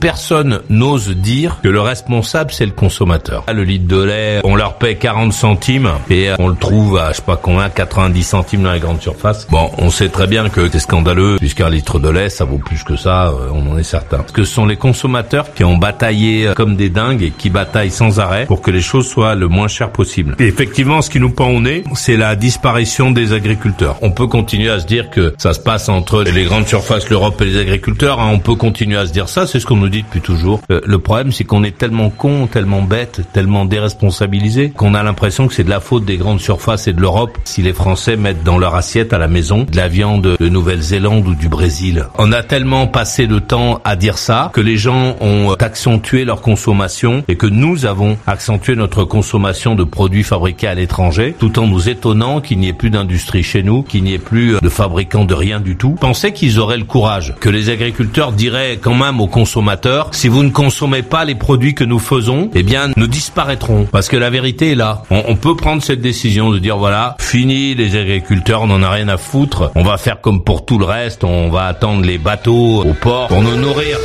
Personne n'ose dire que le responsable c'est le consommateur. Le litre de lait, on leur paie 40 centimes et on le trouve à je sais pas combien 90 centimes dans les grandes surfaces. Bon, on sait très bien que c'est scandaleux puisqu'un litre de lait ça vaut plus que ça, euh, on en est certain. Parce que ce sont les consommateurs qui ont bataillé euh, comme des dingues et qui bataillent sans arrêt pour que les choses soient le moins chères possible. Et effectivement, ce qui nous pend au nez, c'est la disparition des agriculteurs. On peut continuer à se dire que ça se passe entre les grandes surfaces, l'Europe et les agriculteurs. Hein. On peut continuer à se dire ça, c'est ce qu'on nous dit depuis toujours. Euh, le problème, c'est qu'on est tellement con, tellement bête, tellement déresponsabilisé qu'on a l'impression que c'est de la faute des grandes surfaces et de l'Europe si les Français mettent dans leur assiette à la maison de la viande de Nouvelle-Zélande ou du Brésil. On a tellement passé de temps à dire ça que les gens ont accentué leur consommation et que nous avons accentué notre consommation de produits fabriqués à l'étranger, tout en nous étonnant qu'il n'y ait plus d'industrie chez nous, qu'il n'y ait plus de fabricants de rien du tout. Pensez qu'ils auraient le courage, que les agriculteurs diraient quand même aux si vous ne consommez pas les produits que nous faisons, eh bien, nous disparaîtrons. Parce que la vérité est là. On, on peut prendre cette décision de dire, voilà, fini les agriculteurs, on n'en a rien à foutre. On va faire comme pour tout le reste, on va attendre les bateaux au port pour nous nourrir.